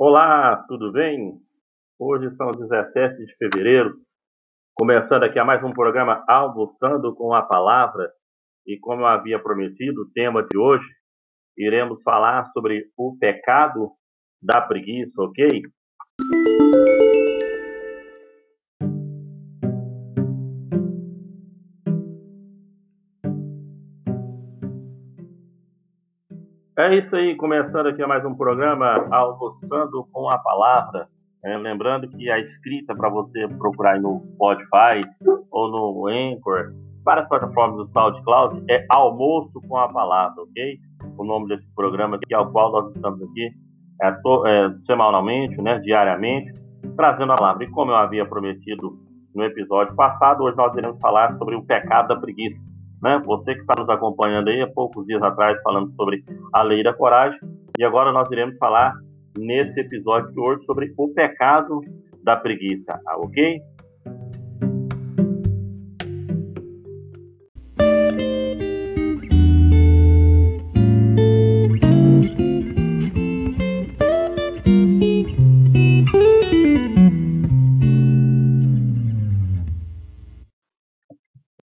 Olá, tudo bem? Hoje são 17 de fevereiro, começando aqui a mais um programa Almoçando com a Palavra. E como eu havia prometido, o tema de hoje, iremos falar sobre o pecado da preguiça, ok? É isso aí, começando aqui mais um programa Almoçando com a Palavra. É, lembrando que a escrita para você procurar no Spotify ou no Anchor, várias plataformas do SoundCloud, é Almoço com a Palavra, ok? O nome desse programa aqui, ao qual nós estamos aqui é, to, é, semanalmente, né, diariamente, trazendo a palavra. E como eu havia prometido no episódio passado, hoje nós iremos falar sobre o pecado da preguiça. Né? Você que está nos acompanhando aí há poucos dias atrás falando sobre a lei da coragem. E agora nós iremos falar nesse episódio de hoje sobre o pecado da preguiça, ah, ok?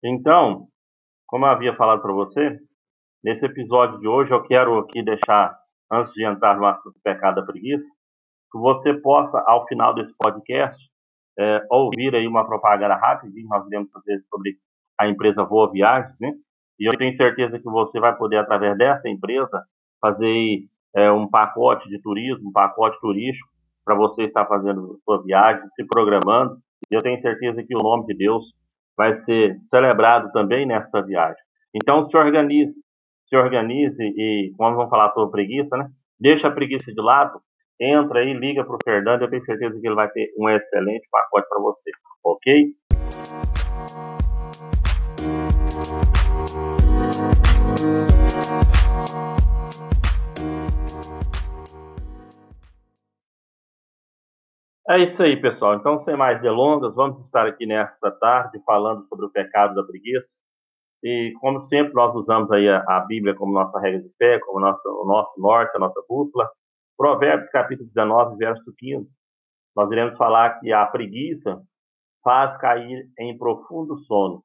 Então, como eu havia falado para você, nesse episódio de hoje eu quero aqui deixar, antes de entrar no assunto do pecado da preguiça, que você possa, ao final desse podcast, é, ouvir aí uma propaganda que nós iremos fazer sobre a empresa Voa Viagens, né? E eu tenho certeza que você vai poder, através dessa empresa, fazer é, um pacote de turismo, um pacote turístico, para você estar fazendo sua viagem, se programando. E eu tenho certeza que o nome de Deus vai ser celebrado também nesta viagem. Então se organize, se organize e quando vamos falar sobre preguiça, né? Deixa a preguiça de lado, entra aí, liga para o Fernando, eu tenho certeza que ele vai ter um excelente pacote para você, ok? É isso aí, pessoal. Então, sem mais delongas, vamos estar aqui nesta tarde falando sobre o pecado da preguiça. E, como sempre, nós usamos aí a, a Bíblia como nossa regra de fé, como nosso, o nosso norte, a nossa bússola. Provérbios, capítulo 19, verso 15. Nós iremos falar que a preguiça faz cair em profundo sono.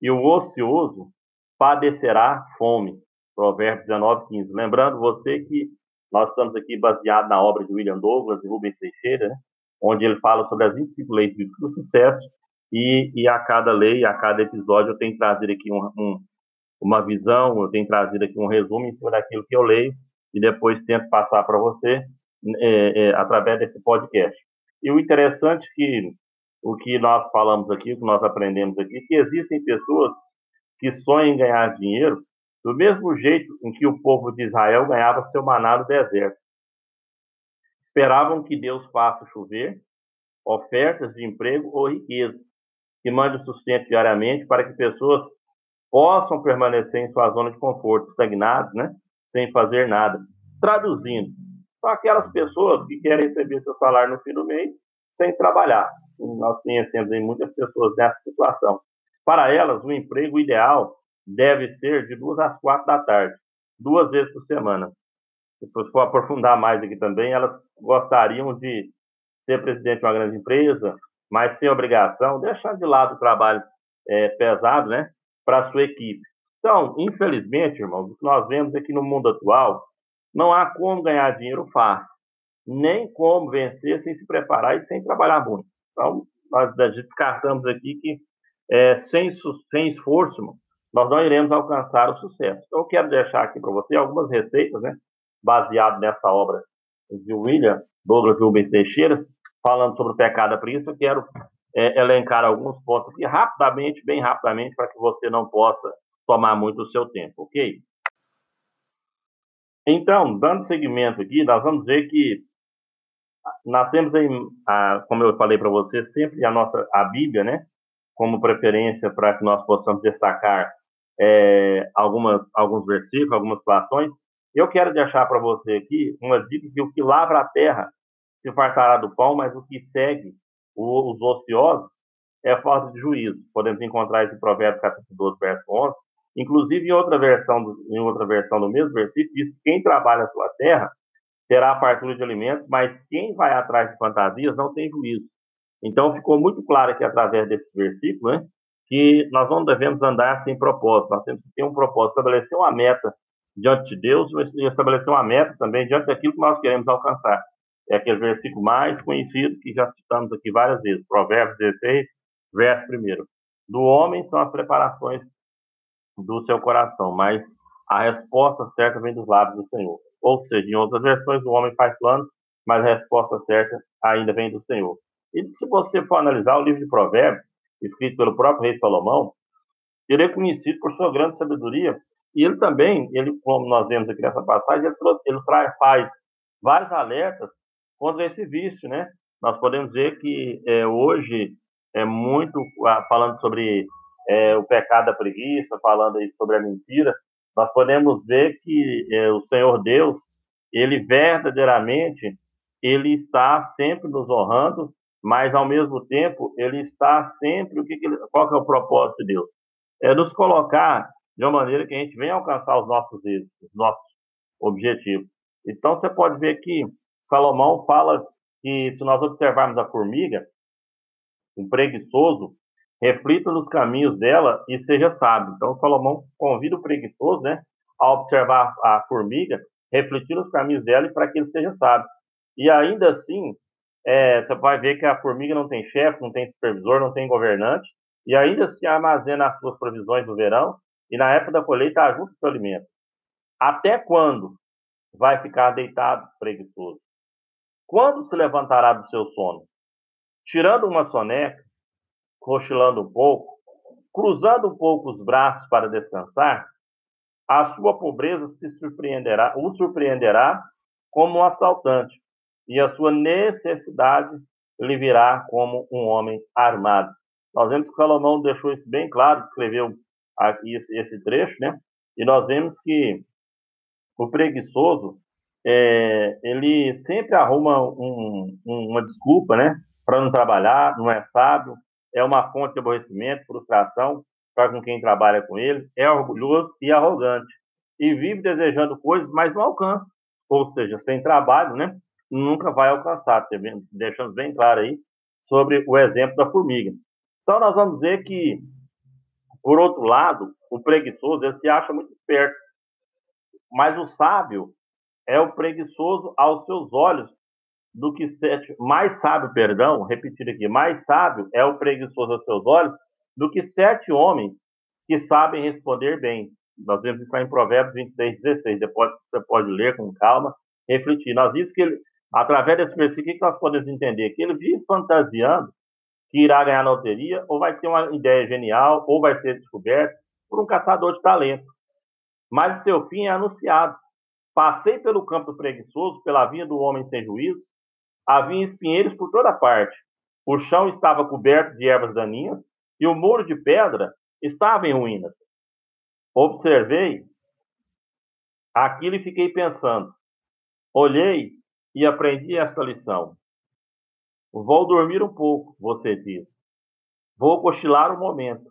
E o ocioso padecerá fome. Provérbios 19, 15. Lembrando você que nós estamos aqui baseado na obra de William Douglas e Rubens Teixeira, né? Onde ele fala sobre as 25 leis do sucesso, e, e a cada lei, a cada episódio, eu tenho trazido aqui um, um, uma visão, eu tenho trazido aqui um resumo em cima daquilo que eu leio, e depois tento passar para você é, é, através desse podcast. E o interessante é que o que nós falamos aqui, o que nós aprendemos aqui, que existem pessoas que sonham em ganhar dinheiro do mesmo jeito em que o povo de Israel ganhava seu maná no deserto esperavam que Deus faça chover ofertas de emprego ou riqueza, que mande o sustento diariamente para que pessoas possam permanecer em sua zona de conforto, estagnados, né, sem fazer nada. Traduzindo, são aquelas pessoas que querem receber seu salário no fim do mês sem trabalhar. Nós conhecemos muitas pessoas nessa situação. Para elas, o emprego ideal deve ser de duas às quatro da tarde, duas vezes por semana se for aprofundar mais aqui também, elas gostariam de ser presidente de uma grande empresa, mas sem obrigação, deixar de lado o trabalho é, pesado, né, para sua equipe. Então, infelizmente, irmãos, o que nós vemos aqui no mundo atual, não há como ganhar dinheiro fácil, nem como vencer sem se preparar e sem trabalhar muito. Então, nós descartamos aqui que é, sem, sem esforço, nós não iremos alcançar o sucesso. Então, eu quero deixar aqui para você algumas receitas, né, baseado nessa obra de William Douglas Rubens Teixeira, falando sobre o pecado da preguiça, eu quero é, elencar alguns pontos aqui rapidamente, bem rapidamente, para que você não possa tomar muito o seu tempo, ok? Então, dando seguimento aqui, nós vamos ver que nós temos como eu falei para você, sempre a nossa a Bíblia, né, como preferência para que nós possamos destacar é, algumas alguns versículos, algumas situações. Eu quero deixar para você aqui uma dica que o que lavra a terra se fartará do pão, mas o que segue os ociosos é falta de juízo. Podemos encontrar esse provérbio capítulo 12, verso 11. Inclusive, em outra versão, do, em outra versão do mesmo versículo, diz que quem trabalha a sua terra terá fartura de alimentos, mas quem vai atrás de fantasias não tem juízo. Então, ficou muito claro aqui através desse versículo, né, que nós não devemos andar sem propósito, nós temos que ter um propósito, estabelecer uma meta diante de Deus e estabelecer uma meta também diante daquilo que nós queremos alcançar. É aquele versículo mais conhecido que já citamos aqui várias vezes, Provérbios 16, verso 1. Do homem são as preparações do seu coração, mas a resposta certa vem dos lábios do Senhor. Ou seja, em outras versões, o homem faz planos, mas a resposta certa ainda vem do Senhor. E se você for analisar o livro de Provérbios, escrito pelo próprio rei Salomão, ele é conhecido por sua grande sabedoria, e ele também, ele, como nós vemos aqui nessa passagem, ele, ele faz vários alertas contra esse vício, né? Nós podemos ver que é, hoje é muito ah, falando sobre é, o pecado da preguiça, falando aí sobre a mentira, nós podemos ver que é, o Senhor Deus, ele verdadeiramente, ele está sempre nos honrando, mas ao mesmo tempo ele está sempre o que, que ele, qual que é o propósito de Deus? É nos colocar de uma maneira que a gente venha alcançar os nossos os nossos objetivos. Então você pode ver que Salomão fala que se nós observarmos a formiga, um preguiçoso, reflita nos caminhos dela e seja sábio. Então, Salomão convida o preguiçoso, né, a observar a formiga, refletir nos caminhos dela e para que ele seja sábio. E ainda assim, é, você vai ver que a formiga não tem chefe, não tem supervisor, não tem governante, e ainda assim armazena as suas provisões no verão, e na época da colheita ajuda o seu alimento. Até quando vai ficar deitado preguiçoso? Quando se levantará do seu sono? Tirando uma soneca, cochilando um pouco, cruzando um pouco os braços para descansar, a sua pobreza se surpreenderá, o surpreenderá como um assaltante, e a sua necessidade lhe virá como um homem armado. Nós vemos que Salomão deixou isso bem claro, escreveu aqui esse, trecho, né? E nós vemos que o preguiçoso, é, ele sempre arruma um, um, uma desculpa, né? Para não trabalhar, não é sábio, é uma fonte de aborrecimento, frustração para com quem trabalha com ele, é orgulhoso e arrogante, e vive desejando coisas, mas não alcança. Ou seja, sem trabalho, né, nunca vai alcançar, deixando bem claro aí sobre o exemplo da formiga. Então, nós vamos ver que, por outro lado, o preguiçoso ele se acha muito esperto, mas o sábio é o preguiçoso aos seus olhos, do que sete, mais sábio, perdão, repetir aqui, mais sábio é o preguiçoso aos seus olhos do que sete homens que sabem responder bem. Nós vemos isso em Provérbios 26, 16. Depois você pode ler com calma, refletir. Nós vimos que ele, através desse versículo, que nós podemos entender? Que ele vive fantasiando que irá ganhar na loteria, ou vai ter uma ideia genial, ou vai ser descoberto por um caçador de talento. Mas seu fim é anunciado. Passei pelo campo preguiçoso, pela vinha do homem sem juízo, Havia espinheiros por toda parte. O chão estava coberto de ervas daninhas e o muro de pedra estava em ruínas. Observei aquilo e fiquei pensando. Olhei e aprendi essa lição. Vou dormir um pouco, você diz. Vou cochilar um momento.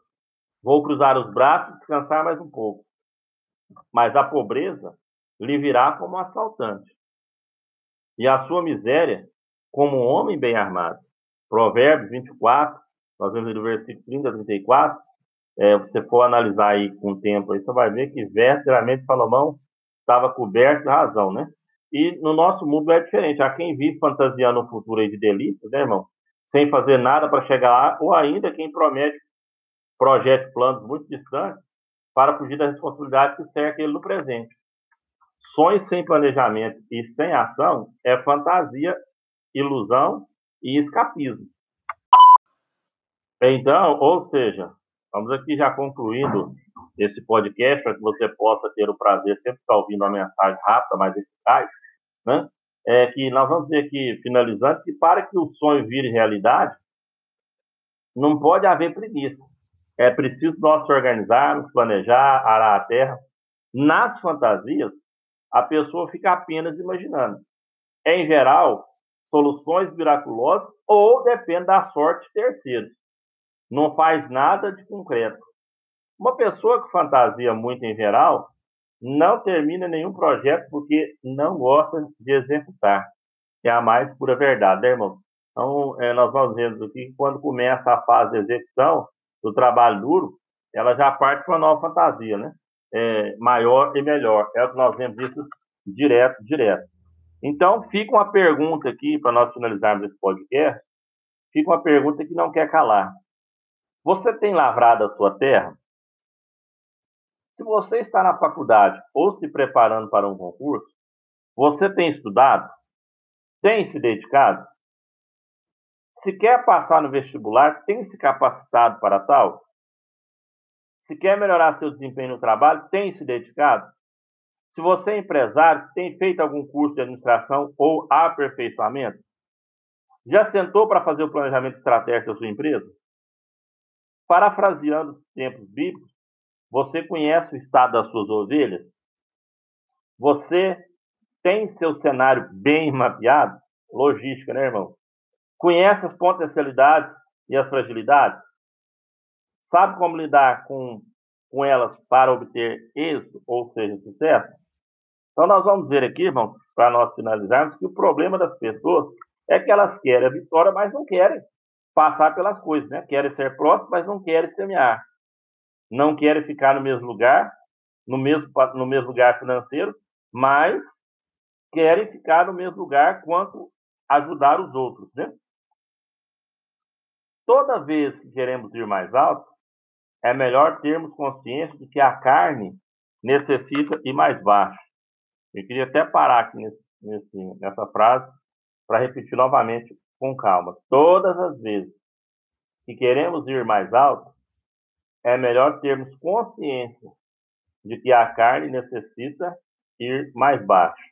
Vou cruzar os braços e descansar mais um pouco. Mas a pobreza lhe virá como um assaltante. E a sua miséria como um homem bem armado. Provérbios 24, nós vemos no versículo 30 a 34, é, você for analisar aí com o tempo, aí você vai ver que verdadeiramente Salomão estava coberto de razão, né? E no nosso mundo é diferente. Há quem vive fantasiando um futuro aí de delícias, né, irmão? Sem fazer nada para chegar lá, ou ainda quem promete, projete planos muito distantes para fugir da responsabilidade que cerca ele no presente. Sonhos sem planejamento e sem ação é fantasia ilusão e escapismo. Então, ou seja, vamos aqui já concluindo esse podcast para que você possa ter o prazer sempre estar ouvindo uma mensagem rápida, mais eficaz, né? É que nós vamos ver aqui, finalizando, que para que o sonho vire realidade, não pode haver preguiça. É preciso nós se organizarmos, planejar, arar a terra. Nas fantasias, a pessoa fica apenas imaginando. Em geral, soluções miraculosas ou depende da sorte de terceiros. Não faz nada de concreto. Uma pessoa que fantasia muito em geral, não termina nenhum projeto porque não gosta de executar. É a mais pura verdade, né, irmão? Então, é, nós vamos vendo aqui que quando começa a fase de execução do trabalho duro, ela já parte para uma nova fantasia, né? É, maior e melhor. É o que nós vemos isso direto, direto. Então, fica uma pergunta aqui, para nós finalizarmos esse podcast, fica uma pergunta que não quer calar. Você tem lavrado a sua terra? Se você está na faculdade ou se preparando para um concurso, você tem estudado? Tem se dedicado? Se quer passar no vestibular, tem se capacitado para tal? Se quer melhorar seu desempenho no trabalho, tem se dedicado? Se você é empresário, tem feito algum curso de administração ou aperfeiçoamento? Já sentou para fazer o planejamento estratégico da sua empresa? Parafraseando tempos bíblicos, você conhece o estado das suas ovelhas? Você tem seu cenário bem mapeado? Logística, né, irmão? Conhece as potencialidades e as fragilidades? Sabe como lidar com, com elas para obter êxito, ou seja, sucesso? Então, nós vamos ver aqui, irmãos, para nós finalizarmos, que o problema das pessoas é que elas querem a vitória, mas não querem passar pelas coisas, né? Querem ser próximos, mas não querem semear não querem ficar no mesmo lugar, no mesmo, no mesmo lugar financeiro, mas querem ficar no mesmo lugar quanto ajudar os outros, né? Toda vez que queremos ir mais alto, é melhor termos consciência de que a carne necessita ir mais baixo. Eu queria até parar aqui nesse, nesse, nessa frase para repetir novamente com calma. Todas as vezes que queremos ir mais alto, é melhor termos consciência de que a carne necessita ir mais baixo.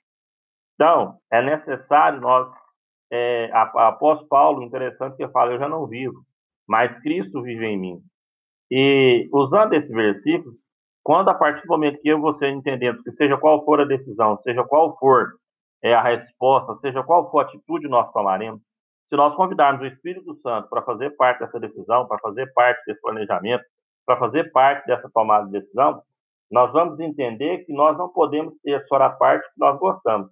Então, é necessário nós. É, após Paulo, interessante que eu falo, eu já não vivo, mas Cristo vive em mim. E usando esse versículo, quando a partir do momento que eu você entendendo que seja qual for a decisão, seja qual for é, a resposta, seja qual for a atitude nós tomaremos, se nós convidarmos o Espírito Santo para fazer parte dessa decisão, para fazer parte desse planejamento, para fazer parte dessa tomada de decisão, nós vamos entender que nós não podemos ter só a parte que nós gostamos.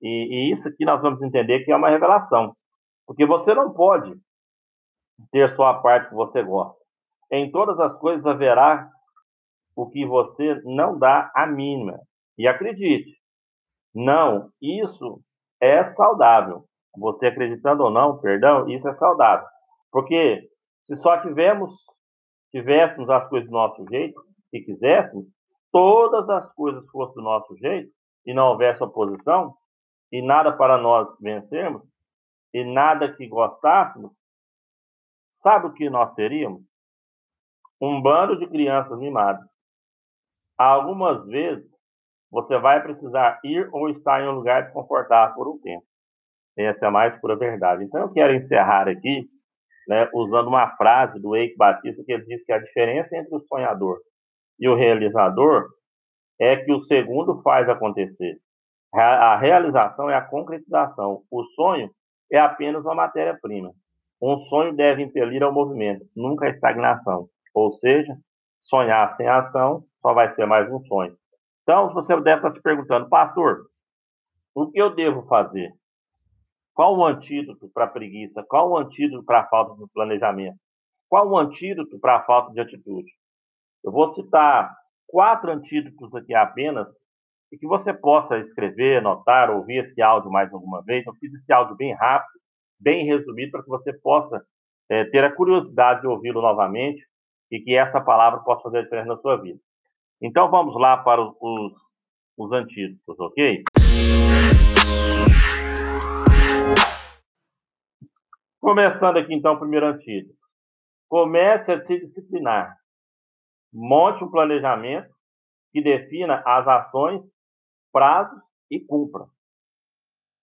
E, e isso aqui nós vamos entender que é uma revelação. Porque você não pode ter só a parte que você gosta. Em todas as coisas haverá o que você não dá a mínima. E acredite, não, isso é saudável. Você acreditando ou não, perdão, isso é saudável. Porque se só tivemos tivéssemos as coisas do nosso jeito e quiséssemos, todas as coisas fossem do nosso jeito e não houvesse oposição e nada para nós vencermos e nada que gostássemos, sabe o que nós seríamos? Um bando de crianças mimadas. Algumas vezes você vai precisar ir ou estar em um lugar desconfortável por um tempo. Essa é a mais pura verdade. Então eu quero encerrar aqui né, usando uma frase do Eike Batista, que ele diz que a diferença entre o sonhador e o realizador é que o segundo faz acontecer. A realização é a concretização. O sonho é apenas uma matéria-prima. Um sonho deve impelir ao movimento, nunca a estagnação. Ou seja, sonhar sem ação só vai ser mais um sonho. Então, você deve estar se perguntando, pastor, o que eu devo fazer? Qual o antídoto para a preguiça? Qual o antídoto para a falta de planejamento? Qual o antídoto para a falta de atitude? Eu vou citar quatro antídotos aqui apenas e que você possa escrever, anotar, ouvir esse áudio mais alguma vez. Eu fiz esse áudio bem rápido, bem resumido, para que você possa é, ter a curiosidade de ouvi-lo novamente e que essa palavra possa fazer a diferença na sua vida. Então vamos lá para os, os, os antídotos, ok? Começando aqui, então, o primeiro antídoto. Comece a se disciplinar. Monte um planejamento que defina as ações, prazos e cumpra.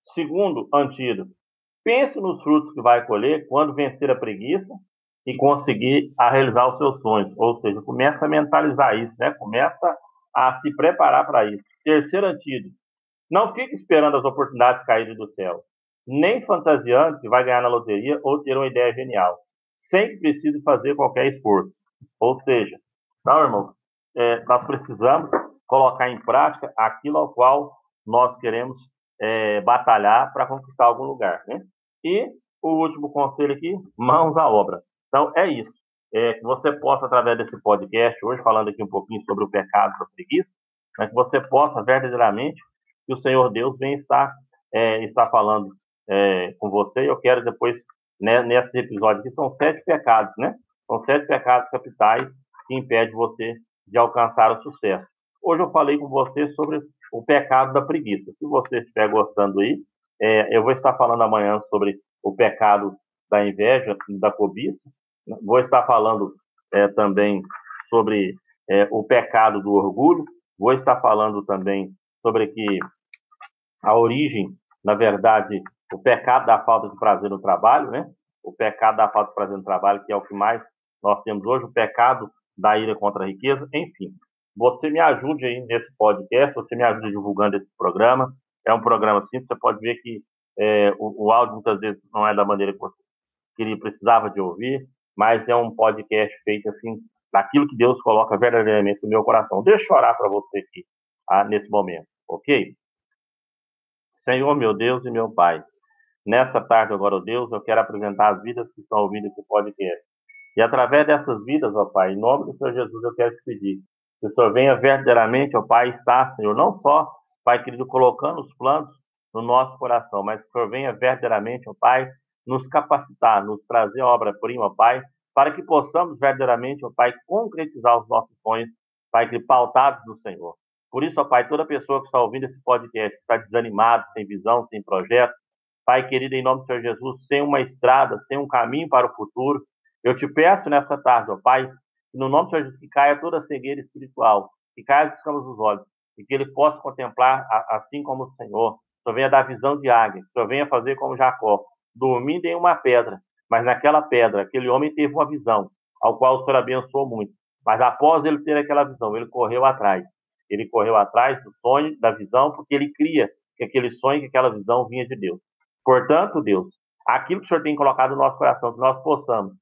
Segundo antídoto. Pense nos frutos que vai colher quando vencer a preguiça e conseguir a realizar os seus sonhos. Ou seja, começa a mentalizar isso, né? Começa a se preparar para isso. Terceiro antídoto. Não fique esperando as oportunidades caírem do céu nem fantasiando que vai ganhar na loteria ou ter uma ideia genial, sem que fazer qualquer esforço. Ou seja, não, irmãos, é, nós precisamos colocar em prática aquilo ao qual nós queremos é, batalhar para conquistar algum lugar, né? E o último conselho aqui, mãos à obra. Então, é isso. É, que você possa, através desse podcast, hoje falando aqui um pouquinho sobre o pecado da preguiça, né, que você possa verdadeiramente, que o Senhor Deus vem estar, é, estar falando é, com você. Eu quero depois, né, nesse episódio aqui, são sete pecados, né? São sete pecados capitais que impedem você de alcançar o sucesso. Hoje eu falei com você sobre o pecado da preguiça. Se você estiver gostando aí, é, eu vou estar falando amanhã sobre o pecado da inveja, da cobiça. Vou estar falando é, também sobre é, o pecado do orgulho. Vou estar falando também sobre que a origem, na verdade, o pecado da falta de prazer no trabalho, né? O pecado da falta de prazer no trabalho, que é o que mais nós temos hoje, o pecado da ira contra a riqueza, enfim. Você me ajude aí nesse podcast, você me ajude divulgando esse programa. É um programa simples, você pode ver que é, o, o, áudio muitas vezes não é da maneira que você precisava de ouvir, mas é um podcast feito assim, daquilo que Deus coloca verdadeiramente no meu coração. Deixa eu orar para você aqui, ah, nesse momento, ok? Senhor, meu Deus e meu Pai, nessa tarde agora, oh Deus, eu quero apresentar as vidas que estão ouvindo esse podcast. E através dessas vidas, ó Pai, em nome do Senhor Jesus, eu quero te pedir que o Senhor venha verdadeiramente, ó Pai, estar, Senhor, não só, Pai querido, colocando os planos no nosso coração, mas que o Senhor venha verdadeiramente, ó Pai, nos capacitar, nos trazer obra-prima, ó Pai, para que possamos verdadeiramente, ó Pai, concretizar os nossos sonhos, Pai, que pautados no Senhor. Por isso, ó Pai, toda pessoa que está ouvindo esse podcast, que está desanimado, sem visão, sem projeto, Pai querido, em nome do Senhor Jesus, sem uma estrada, sem um caminho para o futuro, eu te peço nessa tarde, ó Pai, que no nome do Senhor Jesus, que caia toda a cegueira espiritual, que caia as escamas dos olhos, e que ele possa contemplar assim como o Senhor, Senhor venha dar visão de águia, Senhor venha fazer como Jacó, dormindo em uma pedra, mas naquela pedra, aquele homem teve uma visão, ao qual o Senhor abençoou muito. Mas após ele ter aquela visão, ele correu atrás. Ele correu atrás do sonho, da visão, porque ele cria que aquele sonho, que aquela visão vinha de Deus. Portanto, Deus, aquilo que o Senhor tem colocado no nosso coração, que nós possamos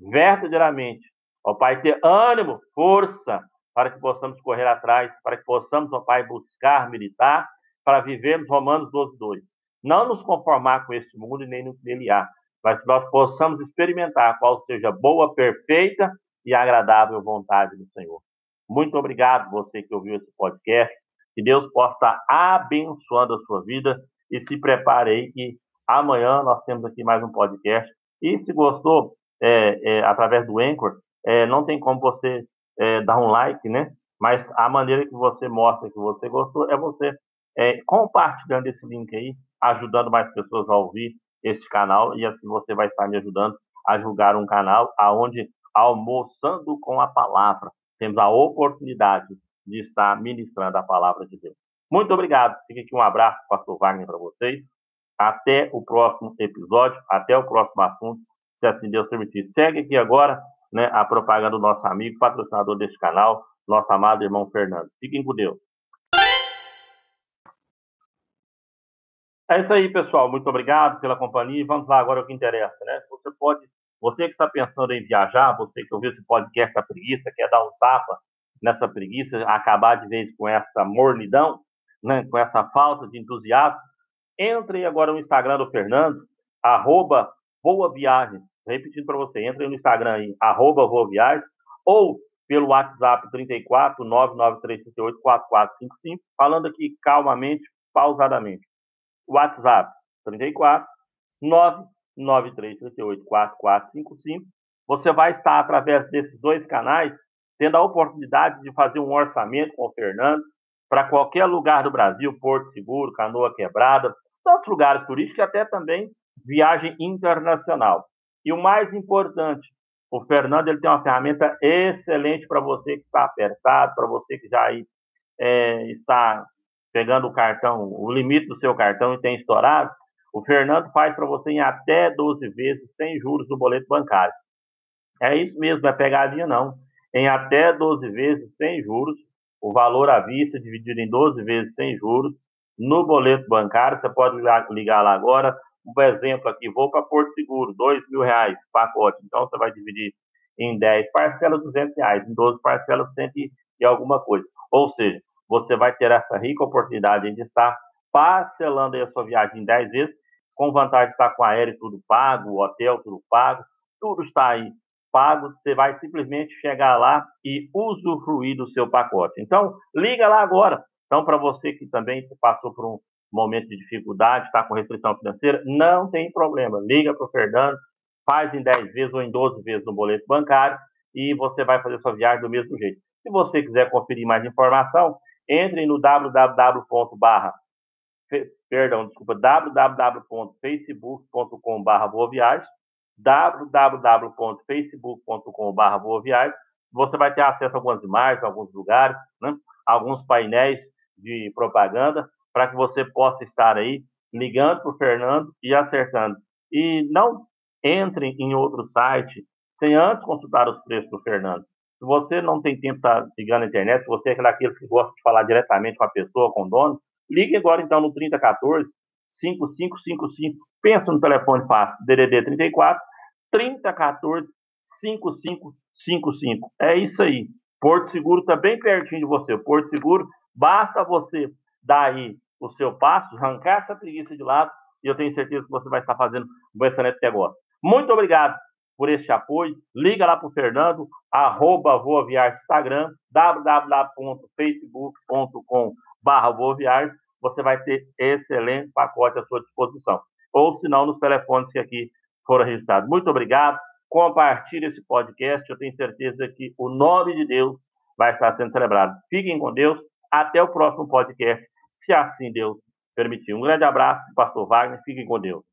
verdadeiramente, ó Pai, ter ânimo, força, para que possamos correr atrás, para que possamos, ó Pai, buscar, militar para vivermos Romanos 12, 2. Não nos conformar com esse mundo e nem no que há, mas que nós possamos experimentar qual seja boa, perfeita e agradável vontade do Senhor. Muito obrigado, você que ouviu esse podcast. Que Deus possa estar abençoando a sua vida e se prepare aí que amanhã nós temos aqui mais um podcast. E se gostou, é, é, através do Anchor, é, não tem como você é, dar um like, né? Mas a maneira que você mostra que você gostou é você é, compartilhando esse link aí, ajudando mais pessoas a ouvir esse canal e assim você vai estar me ajudando a julgar um canal aonde almoçando com a palavra temos a oportunidade de estar ministrando a palavra de Deus. Muito obrigado. Fique aqui um abraço, Pastor Wagner, para vocês. Até o próximo episódio, até o próximo assunto, se assim Deus permitir. Segue aqui agora né, a propaganda do nosso amigo, patrocinador deste canal, nosso amado irmão Fernando. Fiquem com Deus. É isso aí, pessoal. Muito obrigado pela companhia. Vamos lá agora o que interessa, né? Você pode, você que está pensando em viajar, você que ouviu esse podcast da preguiça, quer dar um tapa nessa preguiça, acabar de vez com essa mornidão, né? Com essa falta de entusiasmo, entre agora no Instagram do Fernando, arroba Boa Viagens. Repetindo para você, entre no Instagram aí, arroba Boa Viagens, ou pelo WhatsApp 34 99338 4455, falando aqui calmamente, pausadamente. WhatsApp 34 99338 4455. Você vai estar, através desses dois canais, tendo a oportunidade de fazer um orçamento com o Fernando para qualquer lugar do Brasil, Porto Seguro, Canoa Quebrada, tantos lugares turísticos, até também viagem internacional. E o mais importante, o Fernando ele tem uma ferramenta excelente para você que está apertado, para você que já aí, é, está pegando o cartão, o limite do seu cartão e tem estourado, o Fernando faz para você em até 12 vezes sem juros do boleto bancário. É isso mesmo, é pegadinha não. Em até 12 vezes sem juros, o valor à vista dividido em 12 vezes sem juros, no boleto bancário, você pode ligar lá agora. Um exemplo aqui, vou para Porto Seguro, dois mil reais, pacote. Então, você vai dividir em 10 parcelas, 200 reais. Em 12 parcelas, 100 e alguma coisa. Ou seja, você vai ter essa rica oportunidade de estar parcelando a sua viagem em 10 vezes, com vantagem de estar com aéreo tudo pago, o hotel tudo pago, tudo está aí pago, você vai simplesmente chegar lá e usufruir do seu pacote. Então, liga lá agora. Então, para você que também passou por um momento de dificuldade, está com restrição financeira, não tem problema. Liga para o Fernando, faz em 10 vezes ou em 12 vezes no boleto bancário e você vai fazer sua viagem do mesmo jeito. Se você quiser conferir mais informação, entre no www.barra perdão, desculpa, www.facebook.com.br boaviagem, www.facebook.com.br. Você vai ter acesso a algumas imagens, alguns lugares, né? alguns painéis de propaganda, para que você possa estar aí ligando para o Fernando e acertando. E não entre em outro site sem antes consultar os preços do Fernando. Se você não tem tempo para estar ligando na internet, se você é daquele que gosta de falar diretamente com a pessoa, com o dono, ligue agora então no 3014 5555. Pensa no telefone fácil, DDD 34 3014 5555. É isso aí. Porto Seguro está bem pertinho de você. Porto Seguro, basta você dar aí o seu passo, arrancar essa preguiça de lado e eu tenho certeza que você vai estar fazendo um excelente negócio. Muito obrigado por este apoio. Liga lá para o Fernando, arroba Voa Viagem Instagram, www.facebook.com barra Voa Viagem. Você vai ter excelente pacote à sua disposição. Ou se não, nos telefones que aqui foram registrados. Muito obrigado. Compartilhe esse podcast. Eu tenho certeza que o nome de Deus vai estar sendo celebrado. Fiquem com Deus. Até o próximo podcast, se assim Deus permitir. Um grande abraço, Pastor Wagner. Fiquem com Deus.